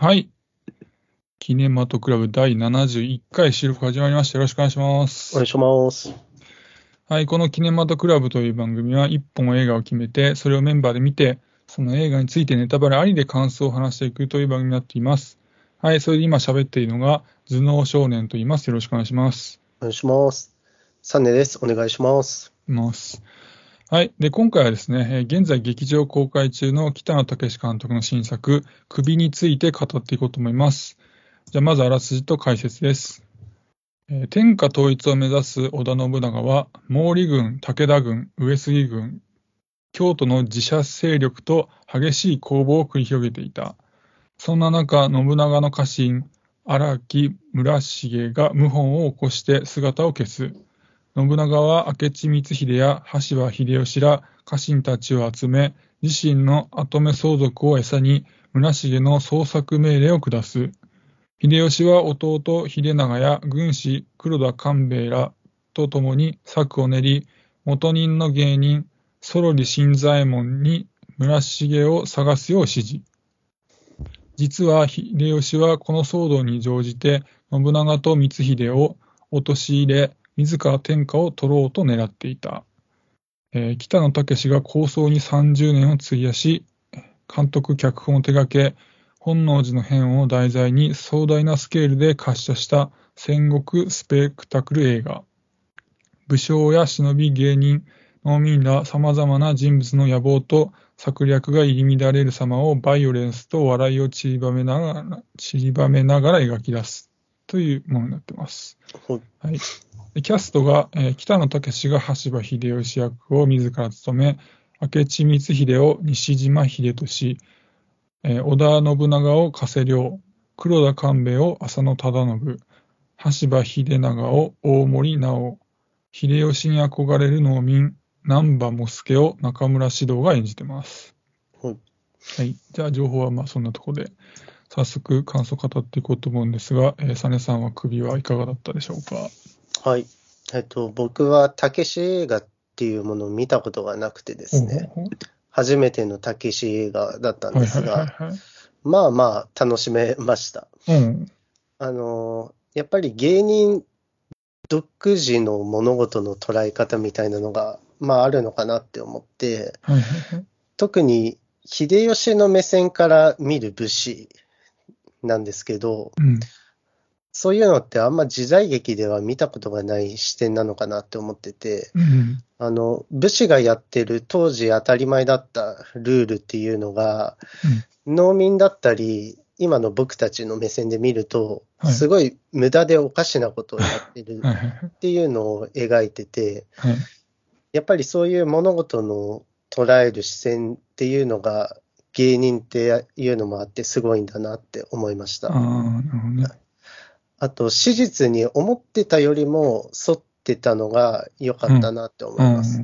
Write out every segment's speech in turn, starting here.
はい。キネマトクラブ第71回収録始まりました。よろしくお願いします。お願いします。はい。このキネマトクラブという番組は、一本映画を決めて、それをメンバーで見て、その映画についてネタバレありで感想を話していくという番組になっています。はい。それで今喋っているのが、頭脳少年と言います。よろしくお願いします。お願いします。サンネです。お願いします。います。はい。で、今回はですね、現在劇場公開中の北野武監督の新作、首について語っていこうと思います。じゃあ、まずあらすじと解説です。天下統一を目指す織田信長は、毛利軍、武田軍、上杉軍、京都の自社勢力と激しい攻防を繰り広げていた。そんな中、信長の家臣、荒木村重が謀反を起こして姿を消す。信長は明智光秀や羽柴秀吉ら家臣たちを集め、自身の跡目相続を餌に村重の捜索命令を下す。秀吉は弟秀長や軍師黒田官兵衛らと共に策を練り、元人の芸人、ソロリ新左衛門に村重を探すよう指示。実は秀吉はこの騒動に乗じて信長と光秀を陥れ、自ら天下を取ろうと狙っていた。えー北野武が構想に30年を費やし、監督、脚本を手掛け、本能寺の変を題材に壮大なスケールで滑車した戦国スペクタクル映画。武将や忍び芸人、農民ら様々な人物の野望と策略が入り乱れる様をバイオレンスと笑いを散りばめながら、散りばめながら描き出すというものになっています。ほはい。でキャストが、えー北野武が羽柴秀吉役を自ら務め、明智光秀を西島秀俊、えー織田信長を加瀬亮、黒田官兵衛を浅野忠信、羽柴秀長を大森直、秀吉に憧れる農民、南波茂助を中村獅童が演じてます。はいはい。じゃあ、情報はまあそんなところで、早速感想を語っていこうと思うんですが、えー、サネさんは首はいかがだったでしょうか？はい。えっと、僕はたけし映画っていうものを見たことがなくてですね、初めてのたけし映画だったんはいですが。まあまあ楽しめました。うん。あの、やっぱり芸人独自の物事の捉え方みたいなのが、まああるのかなって思って。特に秀吉の目線から見る武士なんですけど、うん。そういうのってあんま時代劇では見たことがない視点なのかなって思ってて、うん。あの、武士がやってる当時当たり前だったルールっていうのが、農民だったり、今の僕たちの目線で見ると、はいすごい無駄でおかしなことをやってる。っていうのを描いてて、はい。やっぱりそういう物事の捉える視線っていうのが芸人っていうのもあってすごいんだなって思いました。ああ、なるほどね。あと、史実に思ってたよりも沿ってたのが良かったなって思います。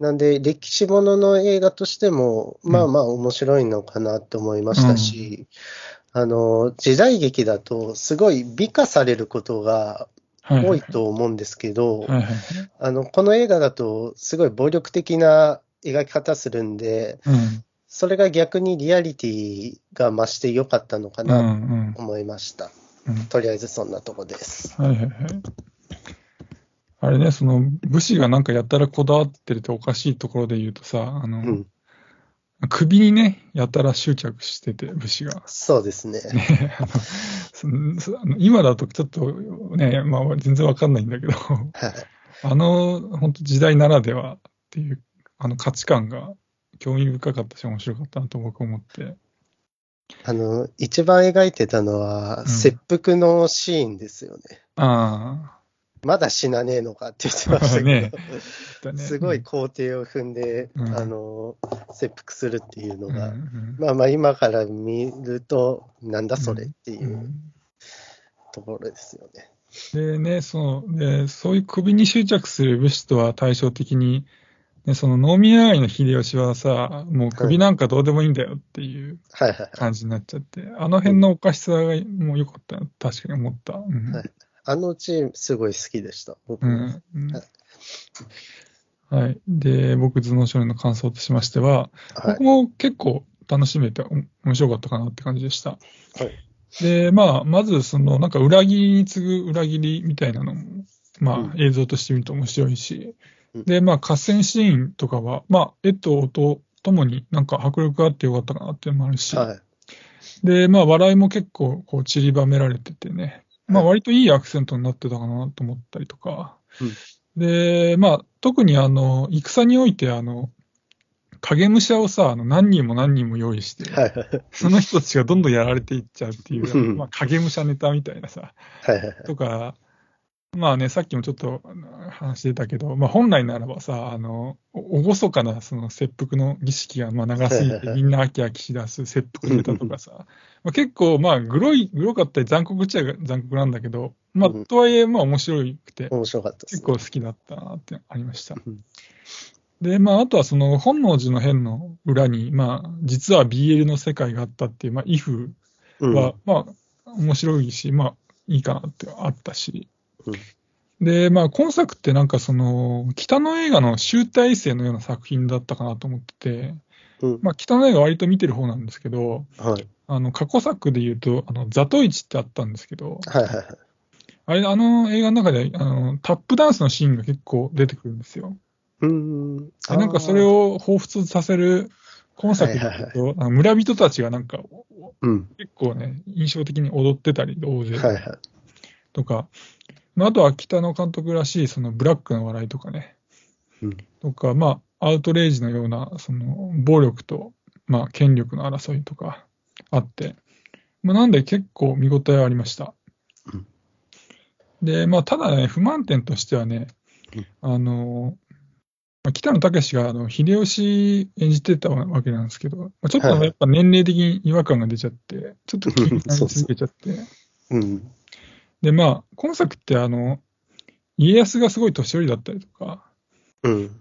なんで、歴史ものの映画としても、まあまあ面白いのかなって思いましたし、あの、時代劇だとすごい美化されることがはい多いと思うんですけど。あの、この映画だとすごい暴力的な描き方するんで、うん。それが逆にリアリティが増して良かったのかうんうなんと思いました。うん。とりあえずそんなとこです。はいはいはい。あれね、その武士がなんかやたらこだわってるっておかしいところで言うとさ、あの、うん。首にね、やたら執着してて、武士が。そうですね。ね今だとちょっとね、まあ全然わかんないんだけど、はい。あの、本当時代ならではっていう、あの価値観が興味深かったし面白かったなと僕思って。あの、一番描いてたのは、ん。切腹のシーンですよね。あまだ死なねえのかって言ってましたけど、ねあ、ね すごい工程を踏んで、うん。あの、切腹するっていうのうんが、うん。まあまあ今から見ると、なんだそれっていううん。ところですよね。でね、そので、そういう首に執着する武士とは対照的に、ね、その農民上がりの秀吉はさ、もう首なんかどうでもいいんだよっていう。感じになっちゃって、あの辺のおかしさがもう良かったな、確かに思った。うんはいあのチームすごい好きでした。僕もうんうんはいはい。で、僕、頭脳少年の感想としましては、はい僕。も結構楽しめてお面白かったかなって感じでした。はいで、まあ、まず、その、なんか裏切りに次ぐ裏切りみたいなのも、まあ、映像として見ると面白いし、うんで、まあ、合戦シーンとかは、まあ、絵と音ともになんか迫力があってよかったかなっていうのもあるし、はい。で、まあ、笑いも結構、こう、散りばめられててね、まあ、はい割といいアクセントになってたかなと思ったりとか、うん。で、まあ、特にあの、戦において、あの、影武者をさ、あの何人も何人も用意して、はいはい。その人たちがどんどんやられていっちゃうっていう、うん。まあ、影武者ネタみたいなさ、はい。とか、まあね、さっきもちょっと話してたけど、まあ、本来ならばさ、あの、お厳かなその切腹の儀式がまあ長すぎて、みんな飽き飽きしだす切腹ネタとかさ、まあ、結構、まあ、グロい、グロかったり残酷っちゃ残酷なんだけど、まあうん、とはいえ、まあ、面白くて、面白かった結構好きだったなってありましたうん。で、まあ、あとはその本能寺の変の裏に、まあ、実は BL の世界があったっていう、まあ、イフうんは、まあ、面白いし、まあ、いいかなってあったし。うんで、まあ、今作ってなんかその、北の映画の集大成のような作品だったかなと思ってて、うんまあ、北の映画割と見てる方なんですけど、はい。あの、過去作で言うと、あの、ザトイチってあったんですけど、はいはいはい。あれ、あの映画の中で、あの、タップダンスのシーンが結構出てくるんですよ。うーん。でなんかそれを、を彷彿させる、今作で言うと、あの村人たちがなんか、うん。結構ね、印象的に踊ってたり、大勢はいはい。まあ、あとは北野監督らしい、そのブラックな笑いとかね、うん。とか、まあ、アウトレイジのような、その、暴力と、まあ、権力の争いとかあって、まあ、なんで結構見応えはありました。うん。で、まあ、ただね、不満点としてはね、あの、まあ、北野武があの秀吉演じてたわけなんですけど、まあ、ちょっとはいやっぱ年齢的に違和感が出ちゃって、ちょっと気になり続けちゃって、うん。で、まあ、今作って、あの、家康がすごい年寄りだったりとか、うん。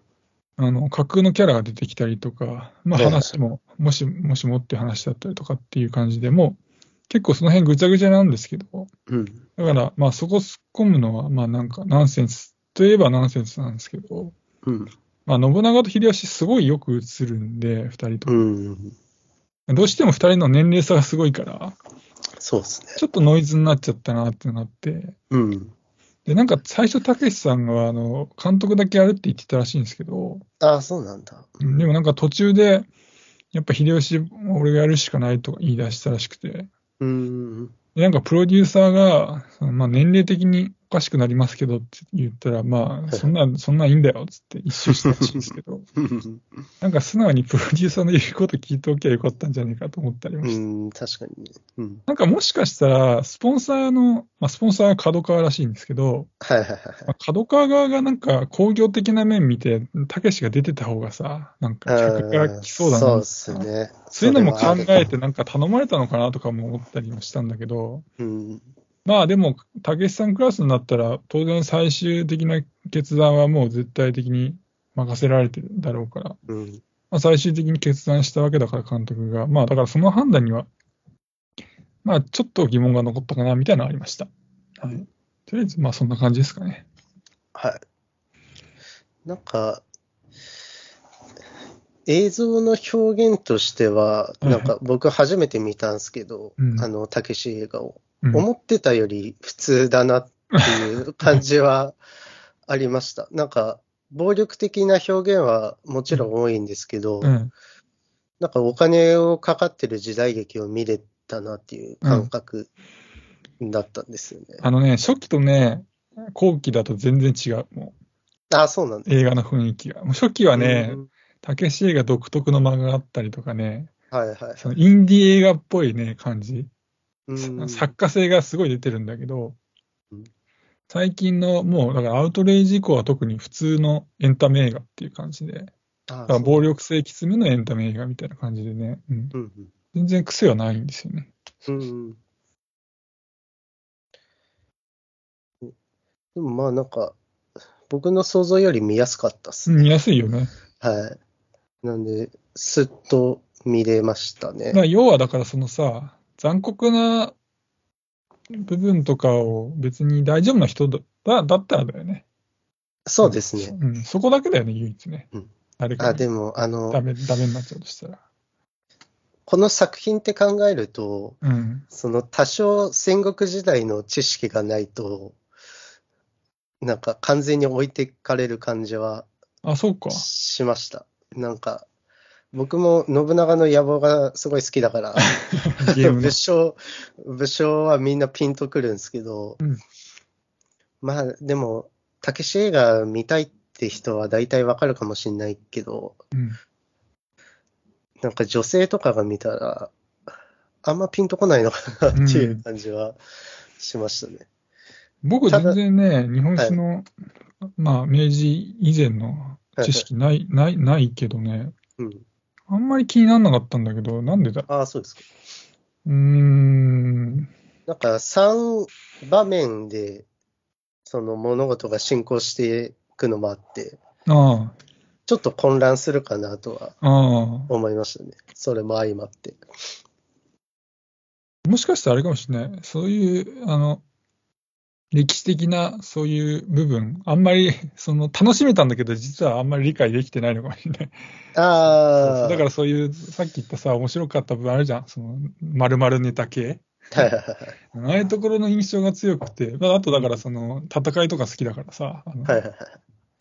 あの、架空のキャラが出てきたりとか、まあ話も、もし、もしもっていう話だったりとかっていう感じでもう、結構その辺ぐちゃぐちゃなんですけど、うん。だから、まあそこ突っ込むのは、まあなんかナンセンスといえばナンセンスなんですけど、うん。まあ信長と秀吉すごいよく映るんで、二人とうも。ん。どうしても二人の年齢差がすごいから、そうですね。ちょっとノイズになっちゃったなってなって、うん。で、なんか最初、たけしさんが、あの、監督だけやるって言ってたらしいんですけど、ああ、そうなんだ。でもなんか途中で、やっぱ秀吉、俺がやるしかないとか言い出したらしくて、うん。でなんかプロデューサーが、そのまあ年齢的におかしくなりますけどって言ったら、まあ、そんな、そんなんいいんだよっつって一周したらしいんですけど、なんか素直にプロデューサーの言うこと聞いておきゃよかったんじゃないかと思ったりもうして。ん、確かにね。うん。なんかもしかしたら、スポンサーの、まあ、スポンサーは角川らしいんですけど、はいはいはいまあ、角川側がなんか工業的な面見て、たけしが出てた方がさ、なんか客が来そうだなそうでとかすね。そういうのも考えてなんか頼まれたのかなとかも思ったりもしたんだけど、うん。まあでも、たけしさんクラスになったら、当然最終的な決断はもう絶対的に任せられてるだろうから、うん。まあ、最終的に決断したわけだから、監督が。まあだからその判断には、まあちょっと疑問が残ったかなみたいなのありました。はい。とりあえず、まあそんな感じですかね。はい。なんか、映像の表現としては、いはいなんか僕初めて見たんですけど、うんあの、たけし映画を。うん、思ってたより普通だなっていう感じは ありました。なんか、暴力的な表現はもちろん多いんですけど、うん。なんかお金をかかってる時代劇を見れたなっていう感覚だったんですよね。あのね、初期とね、後期だと全然違う。もあ、そうなん映画の雰囲気が。もう初期はねう、んたけし映画独特の間があったりとかね、はいはい。そのインディー映画っぽいね、感じ。うん作家性がすごい出てるんだけどうん、最近のもう、だからアウトレイジ以降は特に普通のエンタメ映画っていう感じで、あだから暴力性きつめのエンタメ映画みたいな感じでね、うん、うん全然癖はないんですよね。うんうんでもまあなんか、僕の想像より見やすかったっすね。見やすいよね。はい。なんで、すっと見れましたね。まあ、要はだからそのさ、残酷な部分とかを別に大丈夫な人だだったらだよね。そうですね。うん、そこだけだよね、唯一ね。うん誰かあ、でも、あの、ダメダメになっちゃうとしたら。この作品って考えると、うん。その多少戦国時代の知識がないと、なんか完全に置いてかれる感じはあ、そうか。しました。なんか、僕も信長の野望がすごい好きだから、ゲームの武。将、武将はみんなピンとくるんですけど、うんまあでも、たけし映画見たいって人は大体わかるかもしれないけど、うん。なんか女性とかが見たら、あんまピンとこないのかなっていう感じはしましたね。僕ただ全然ね、日本史の、まあ、明治以前の知識ない、ない、ないけどね、うん。あんまり気にならなかったんだけど、なんでだ？ああ、そうですか。うーん。なんか3場面で、その物事が進行していくのもあって、あちょっと混乱するかなとはあ、ああ。思いましたね。それも相まって。もしかしたらあれかもしれない。そういう、あの、歴史的なそういう部分、あんまり、その、楽しめたんだけど、実はあんまり理解できてないのかもしれない。ああ、だからそういう、さっき言ったさ、面白かった部分あるじゃん。その、丸々ネタ系。はいはいはいああいうところの印象が強くて、まあ、あとだからその、戦いとか好きだからさ、あのはいはい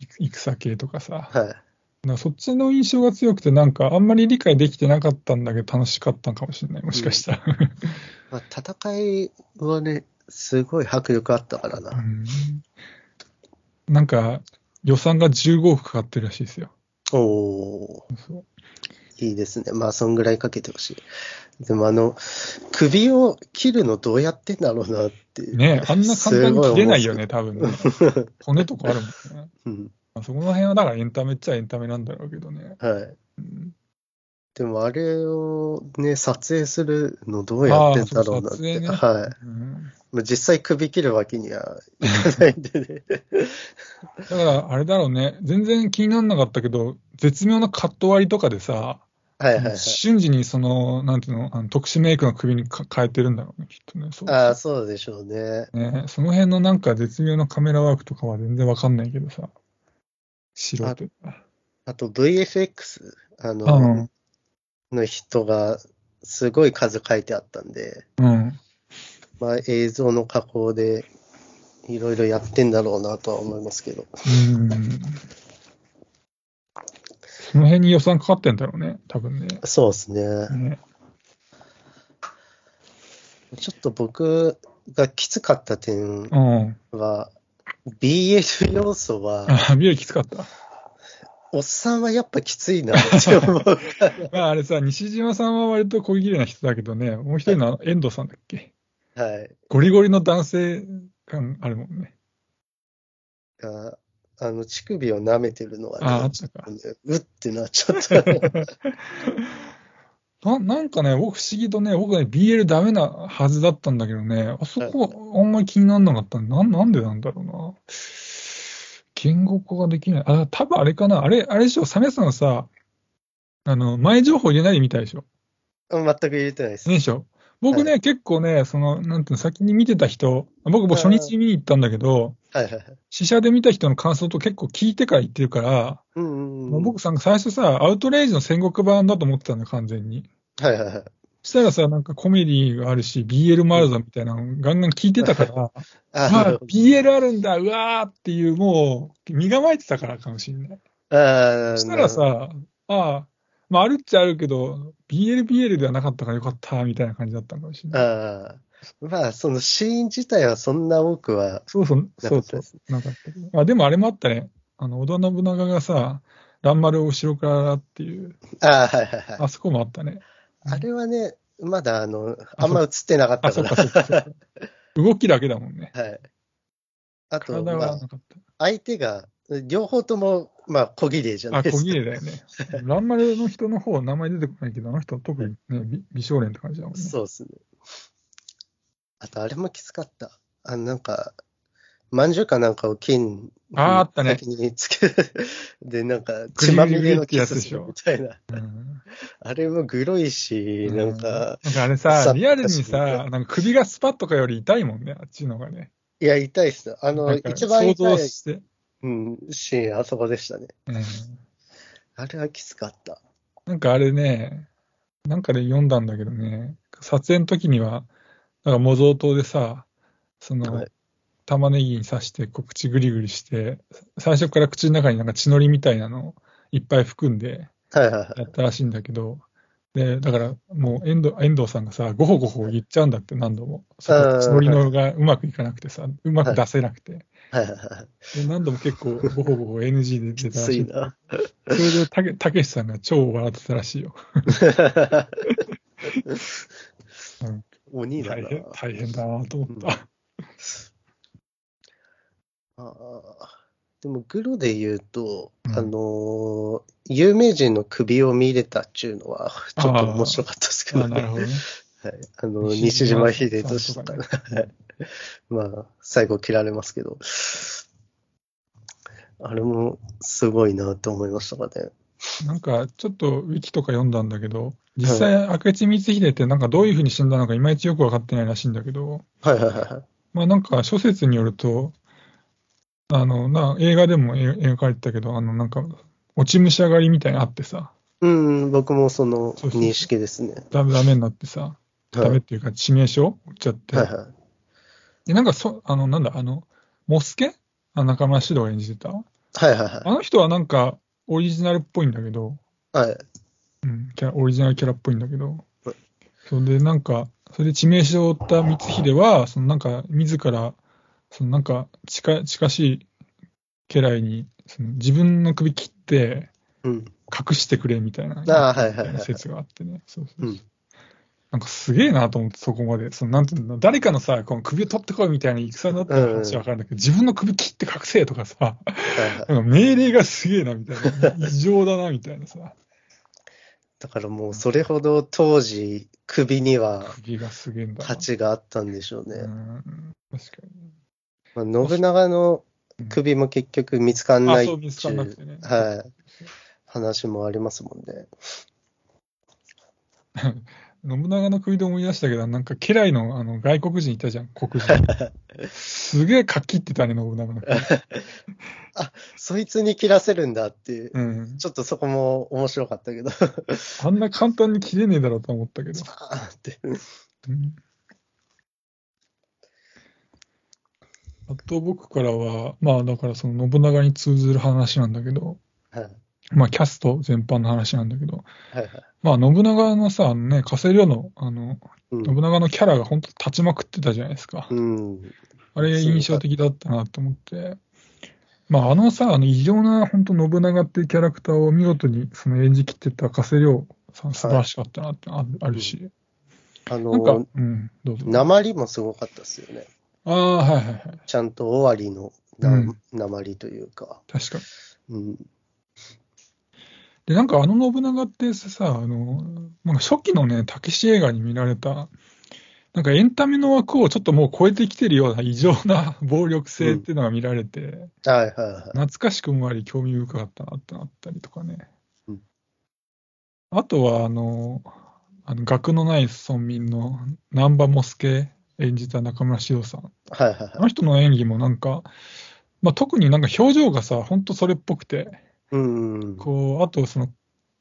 戦系とかさ、はい。そっちの印象が強くて、なんかあんまり理解できてなかったんだけど、楽しかったのかもしれない、もしかしたら。まあ、戦いはね、すごい迫力あったからうな。んなんか、予算が15億かかってるらしいですよ。おおいいですね。まあ、そんぐらいかけてほしい。でも、あの、首を切るのどうやってんだろうなって。ねあんな簡単に切れないよね、す多分ね。骨とかあるもんね。うんまあ、そこの辺はだからエンタメっちゃエンタメなんだろうけどね。はい。うんでも、あれをね、撮影するのどうやってんだろうなって。ねはい。うんまあ実際首切るわけにはいかないんでね。だから、あれだろうね、全然気にならなかったけど、絶妙なカット割りとかでさ、はいはいはい。瞬時にその、なんていうの、あの特殊メイクの首にか変えてるんだろうね、きっとね。そうああ、そうでしょうね。ね、その辺のなんか絶妙なカメラワークとかは全然わかんないけどさ、素人だ。あと VFX、あうの、ん。の人がすごい数書いてあったんで、うん。まあ映像の加工でいろいろやってんだろうなとは思いますけど。うん。その辺に予算かかってんだろうね、多分ね。そうですね。ねちょっと僕がきつかった点うん。は、BL 要素は、あ、ビールきつかった。おっさんはやっぱきついなって思うから。まあ、あれさ、西島さんは割と小切れな人だけどね、もう一人の遠藤さんだっけ？はい。ゴリゴリの男性感あるもんね。があの、乳首を舐めてるのはね、ああったかちょっとねうってなっちゃった。ななんかね、僕不思議とね、僕ね、BL ダメなはずだったんだけどね、あそこあんまり気にならなかったなんなんでなんだろうな。言語化ができない。あ、多分あれかな。あれ、あれでしょ、サメさんさ、あの、前情報入れないで見たでしょ。全く入れてないです。ねでしょ。僕ね、結構ね、その、なんていうの、先に見てた人、僕も初日見に行ったんだけど、はいはいはい。試写で見た人の感想と結構聞いてから言ってるから、うんうんうん。僕さ、最初さ、アウトレイジの戦国版だと思ってたのよ、完全に。はいはいはい。したらさ、なんかコメディがあるし、BL もあるぞみたいなのガンガン聞いてたから、あまあ、BL あるんだ、うわーっていう、もう、身構えてたからかもしれない。ああ、そしたらさ、ああ、まあ、あるっちゃあるけど、BL、BL ではなかったからよかった、みたいな感じだったのかもしれない。ああ、まあ、そのシーン自体はそんな多くは、そうそう、なそうそうかったです。なかった。あ、でもあれもあったね。あの、織田信長がさ、蘭丸を後ろからっていう、ああ、はいはいはい。あそこもあったね。あれはね、まだあの、あんま映ってなかったか。ら動きだけだもんね。はい。あと、体まあ。相手が、両方とも、まあ、小綺麗じゃないあ、ですか。小切れだよね。蘭丸の人の方、名前出てこないけど、あの人特にね、美美少年って感じだもんね。そうですね。あと、あれもきつかった。あの、なんか、まんじゅうかなんかを金にあーあったね先につける。で、なんか、血まみれのキスするみたいな。うんあれもグロいし、なんか、なんかあれささ、リアルに確さ、なんか首がスパッとかより痛いもんね、あっちのがね。いや、痛いっす。あの、一番想痛い、像して。うん、シーン、あそこでしたね。うんあれはきつかった。なんかあれね、なんかで読んだんだけどね、撮影の時には、なんか模造刀でさ、その、はい玉ねぎに刺して、こう口ぐりぐりして、最初から口の中になんか血のりみたいなのをいっぱい含んで。やったらしいんだけど、で、だからもう遠藤遠藤さんがさ、ごほごほ言っちゃうんだって何度も。その血のりのがうまくいかなくてさ、うまく出せなくて。で何度も結構ごほごほ NG で出きたらしい。ついな。それでたけ、たけしさんが超笑ってたらしいよ。うん鬼だな。大変、大変だなと思った。ああでも、グロで言うと、うんあのー有名人の首を見れたっていうのは、ちょっと面白かったですけどね。あなるほどね。はい、あの西西島島秀俊さんととかか、まあ、最後切られますけど、あれもすごいなと思いましたかね。なんか、ちょっとウィキとか読んだんだけど、実際、明智光秀ってなんかどういうふうに死んだのかいまいちよくわかってないらしいんだけど、はいはいはいはい。まあなんか諸説によると、あの、な、映画でもえ描かれてたけど、あの、なんか、落ち武者狩りみたいなのあってさ、うん、僕もその認識ですね。ダメダメになってさ、はいダメっていうか、致命傷打っちゃって、はいはい。で、なんかそ、あの、なんだ、あの、モスケ？あ中村獅童が演じてた？はいはいはい。あの人はなんか、オリジナルっぽいんだけど、はい。うん、キャラオリジナルキャラっぽいんだけどはい、それでなんか、それで致命傷を負った光秀は、そのなんか、自ら、そのなんか近、近しい家来に、その自分の首切ってうん。隠してくれみたいな、あーはいはいはい説があってね。そうそうそううんなんかすげえなと思って、そこまで。そのなんていうの、誰かのさ、この首を取ってこいみたいな戦になったら話はわかるんだけど、自分の首切って隠せとかさ、はいはい。なんか命令がすげえなみたいな、異常だなみたいなさ、だからもうそれほど当時、首には首がすげえんだな。価値があったんでしょうね。うん、確かに。まあ、信長の首も結局見つかんあ、ないそう、見つかんなくてね。はい、話もありますもんね。信長の首で思い出したけど、なんか家来のあの外国人いたじゃん、黒人。すげえかっきってたね、信長の首。そいつに切らせるんだっていう、うん。ちょっとそこも面白かったけど、あんな簡単に切れねえだろうと思ったけど。バーンって。うんあと僕からは、まあだからその信長に通ずる話なんだけど、はいまあキャスト全般の話なんだけど、はいはい。まあ信長のさ、あのね、加瀬亮の、あの、うん信長のキャラが本当立ちまくってたじゃないですか。うん。あれ印象的だったなと思って。まああのさ、あの異常な本当信長っていうキャラクターを見事にその演じきってた加瀬亮さん素晴らしかったなってああるし。あなんかの、、うん、どうぞ。鉛もすごかったですよね。ああ、はいはいはい。ちゃんと終わりのなうん鉛というか。確かに。うん。で、なんかあの信長ってさ、あの、なんか初期のね、たけし映画に見られた、なんかエンタメの枠をちょっともう超えてきてるような異常な 暴力性っていうのが見られて、はいはいはい。懐かしくもあり興味深かったなってなったりとかね。うんあとは、あの、あの学のない村民の南波モスケ演じた中村獅童さん。はいはいはい。あの人の演技もなんか、まあ、特になんか表情がさ、ほんとそれっぽくて、うん。こう、あとその、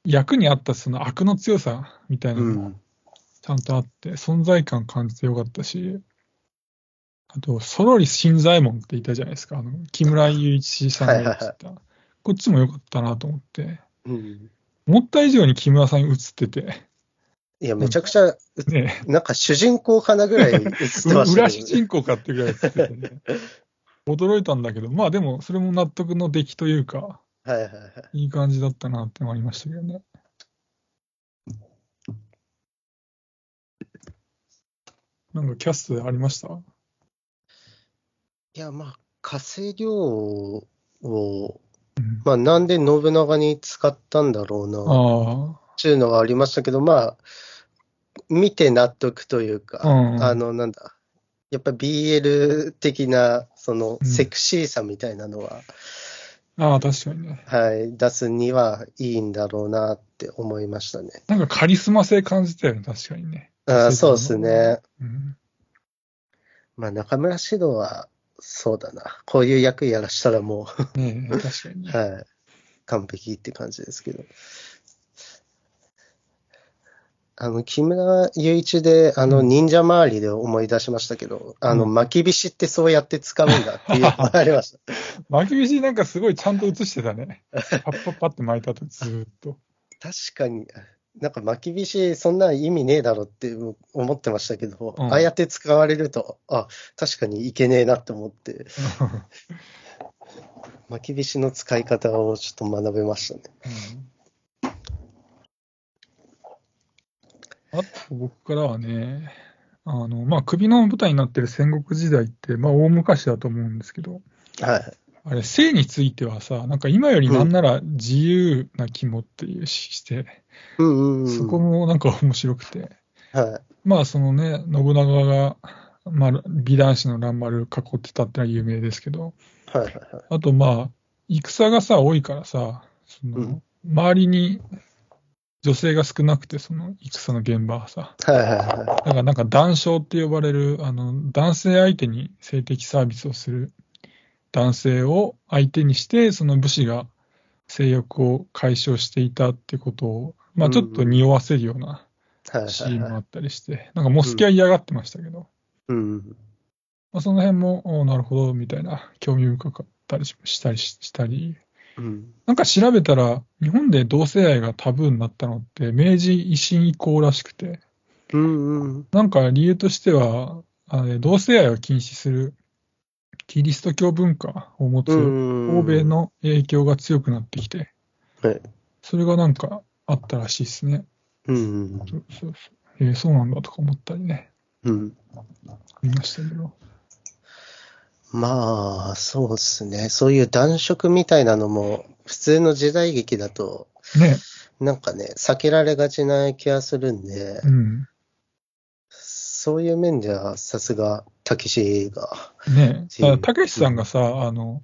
役に合ったその悪の強さみたいなうのもん。ちゃんとあって、存在感感じてよかったし、あと、ソロリ新左衛門っていたじゃないですか、あの木村雄一さんがやってた。こっちもよかったなと思って、うん。思った以上に木村さんに映ってて、いや、めちゃくちゃ、ね、なんか主人公かなぐらい映ってましたね。主人公かっていうぐらい映っててね、驚いたんだけど、まあでも、それも納得の出来というか、はいはいはい。いい感じだったなってのがありましたけどね。なんかキャストでありました？いや、まあ、火星量を、うん。まあ、なんで信長に使ったんだろうな、あっていうのがありましたけど、まあ、見て納得というか、うんあの、なんだ、やっぱ BL 的な、その、うんセクシーさみたいなのは、あ、ああ、確かにね。はい、出すにはいいんだろうなって思いましたね。なんかカリスマ性感じたよね、確かにね。あーそうですね。うん。まあ、中村獅童は、そうだな。こういう役やらしたらもねえ、確かにう、ね。はい、完璧って感じですけど。あの、木村雄一で、あの、忍者周りで思い出しましたけど、あの、うん巻きびしってそうやって使うんだっていうのが ありました。巻き菱なんかすごいちゃんと映してたね。パッパッパって巻いたとずーっと。確かに、なんか巻きびし、そんな意味ねえだろって思ってましたけど、うんああやって使われると、あ、確かにいけねえなって思って、巻きびしの使い方をちょっと学べましたね。うんあと僕からはね、あの、まあ、首の舞台になってる戦国時代って、まあ、大昔だと思うんですけど、はい。あれ、性についてはさ、なんか今よりなんなら自由な肝っていうしして、うんうんうん。そこもなんか面白くて、はい。まあ、そのね、信長が、まあ、美男子の蘭丸囲ってたってのは有名ですけど、はいはいはい。あとまあ、戦がさ、多いからさ、そのうん周りに女性が少なくて、その戦の現場はさ、はいはいはい。だからなんか男性って呼ばれる、あの、男性相手に性的サービスをする男性を相手にして、その武士が性欲を解消していたってことを、まあちょっと匂わせるような。シーンもあったりして、なんかモスキは嫌がってましたけど、うん。まあ、その辺も、おなるほど、みたいな、興味深かったりししたりししたり、うん。なんか調べたら、日本で同性愛がタブーになったのって、明治維新以降らしくて、うんうん。なんか理由としては、あれ同性愛を禁止するキリスト教文化を持つうん欧米。の影響が強くなってきて、はい。それがなんかあったらしいですね。うんうんそうそうそうえーそうなんだとか思ったりね、うん。見ましたけど。まあ、そうですね。そういう男色みたいなのも、普通の時代劇だと、ね、なんかね、避けられがちな気がするんで、うん。そういう面では、さすが、たけしが。ねたけしさんがさ、あの、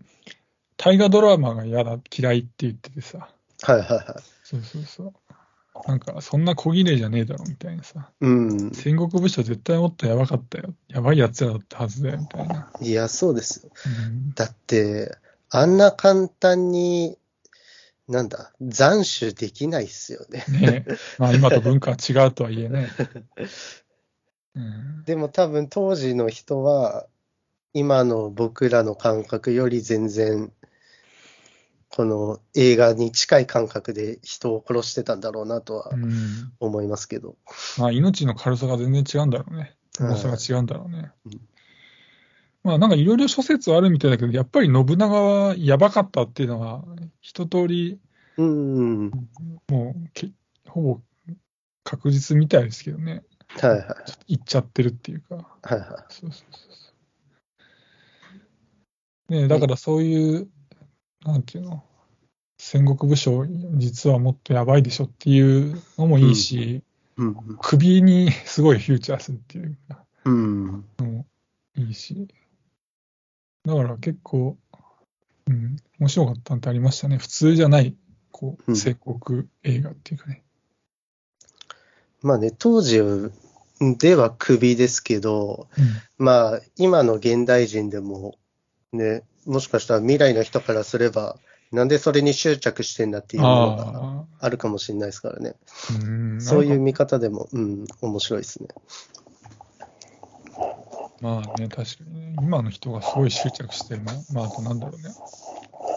大河ドラマが嫌だ、嫌いって言っててさ、はいはいはい。そうそうそう。なんか、そんな小綺麗じゃねえだろ、みたいなさ。うん。戦国武将絶対もっとやばかったよ。やばい奴らだったはずだよ、みたいな。いや、そうですよ。うん、だって、あんな簡単に、なんだ、斬首できないっすよね。ねえ。まあ、今と文化は違うとはいえね。うん、でも多分当時の人は、今の僕らの感覚より全然、この映画に近い感覚で人を殺してたんだろうなとはうん。思いますけど。まあ、命の軽さが全然違うんだろうね。重さが違うんだろうね。うんまあ、なんかいろいろ諸説あるみたいだけど、やっぱり信長はやばかったっていうのは、一通り、うん。もうけ、ほぼ確実みたいですけどね。はいはい。言っちゃってるっていうか。はいはそうそうそうそう。ねえだからそういう、なんていうの、戦国武将、実はもっとやばいでしょっていうのもいいし、い。うん。首にすごいフューチャーするっていう。のもいいし。だから結構、うん、面白かったん。ってありましたね。普通じゃない、こう、うん。戦国映画っていうかね。まあね、当時では首ですけど、うん。まあ、今の現代人でも、ね、もしかしたら未来の人からすれば、なんでそれに執着してんだっていうのがああるかもしれないですからね。そういう見方でも、うん、面白いですね。まあね、確かにね、今の人がすごい執着してるの、まあ、あとなんだろうね。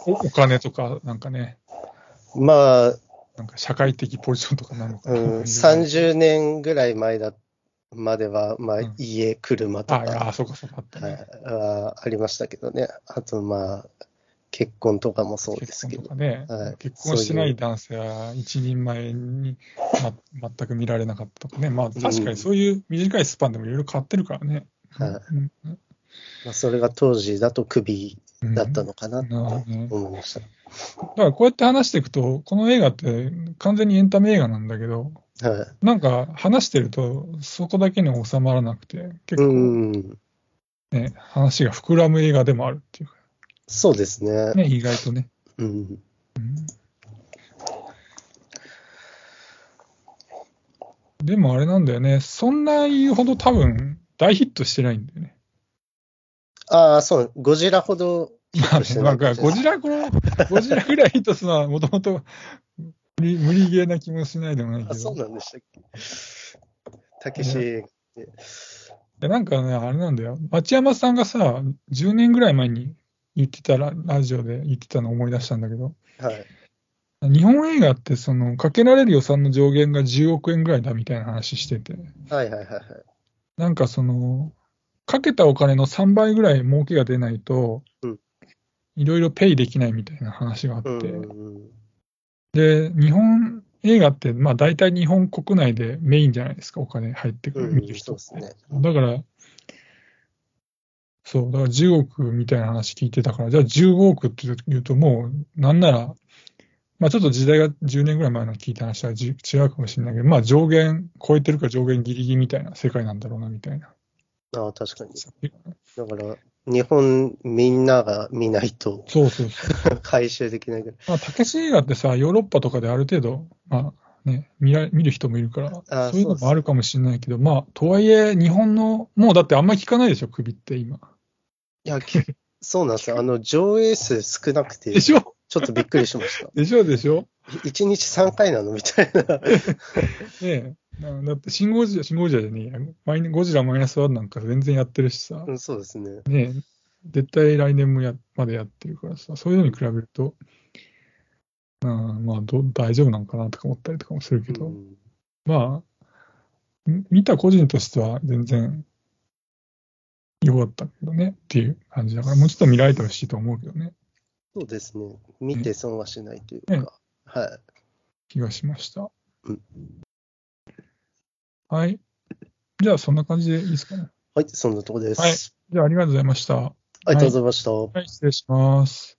おお金とか、なんかね、まあ、なんか社会的ポジションとかなのかな。うん、30年ぐらい前だまでは、まあうん、家、車とあ、いや、か、そうかそうか。あったはい。ね。あありましたけどね。あと、まあ、結婚とかもそうですけど。結婚ね、はい。結婚してない男性は一人前に、ま、全く見られなかったとかね、まあ確かにそういう短いスパンでもいろいろ変わってるからね。はい。うん。まあ、それが当時だと首うんだったのかなと思いました。だからこうやって話していくと、この映画って完全にエンタメ映画なんだけど、はい。なんか話してるとそこだけに収まらなくて、結う構ん、ね、話が膨らむ映画でもあるっていうか、そうですね。ね、意外とね。うん、うんでもあれなんだよね、そんな言うほど多分大ヒットしてないんだよね。ああ、そう、ゴジラほどまあね、トしてなんかないかもしれないゴジラこの、ゴジラぐらいヒットするのはもともと無理無理ゲーな気もしないでもないけあ、そうど。なんでしたっけ。たけし。でなんかね、あれなんだよ。町山さんがさ、10年ぐらい前に言ってたら、ラジオで言ってたのを思い出したんだけど、はい。日本映画って、その、かけられる予算の上限が10億円ぐらいだみたいな話してて、はいはいはいはい。なんかその、かけたお金の3倍ぐらい儲けが出ないとうん、いろいろペイできないみたいな話があって。で、日本映画って、まあ大体日本国内でメインじゃないですか、お金入ってくる、うん見る人って。だから、そう、だから10億みたいな話聞いてたから、じゃあ15億って言うと、もう、なんなら、まあちょっと時代が10年ぐらい前の聞いた話はじ違うかもしれないけど、まあ上限超えてるか上限ギリギリみたいな世界なんだろうな、みたいな。ああ、確かに。だから、日本みんなが見ないとそうそうそう。回収できないぐらい。まあ、たけし映画ってさ、ヨーロッパとかである程度、まあね、見ら見る人もいるから、あそういうのもあるかもしれないけど、まあ、とはいえ、日本の、もうだってあんまり聞かないでしょ、首って今。いや、き そうなんですよ。あの、上映数少なくて、でしょ？ちょっとびっくりしました。でしょでしょ？1日3回なの？みたいな。ねえ。なだって、シンゴジラ、シンゴジラじゃねえや。マイナゴジラマイナスワンなんか全然やってるしさう、んそうですね。ねえ、絶対来年もや、までやってるからさ、そういうのに比べると、うん、まあど、大丈夫なんかなとか思ったりとかもするけど、うんまあ、ん見た個人としては全然良かったけどねっていう感じだから、もうちょっと見られてほしいと思うけどね、そうですね。見て損はしないというねか。はい。気がしました。うんはい。じゃあ、そんな感じでいいですかね。はい、そんなとこです。はいじゃあ、ありがとうございました。ありがとうございました。はい、失礼します。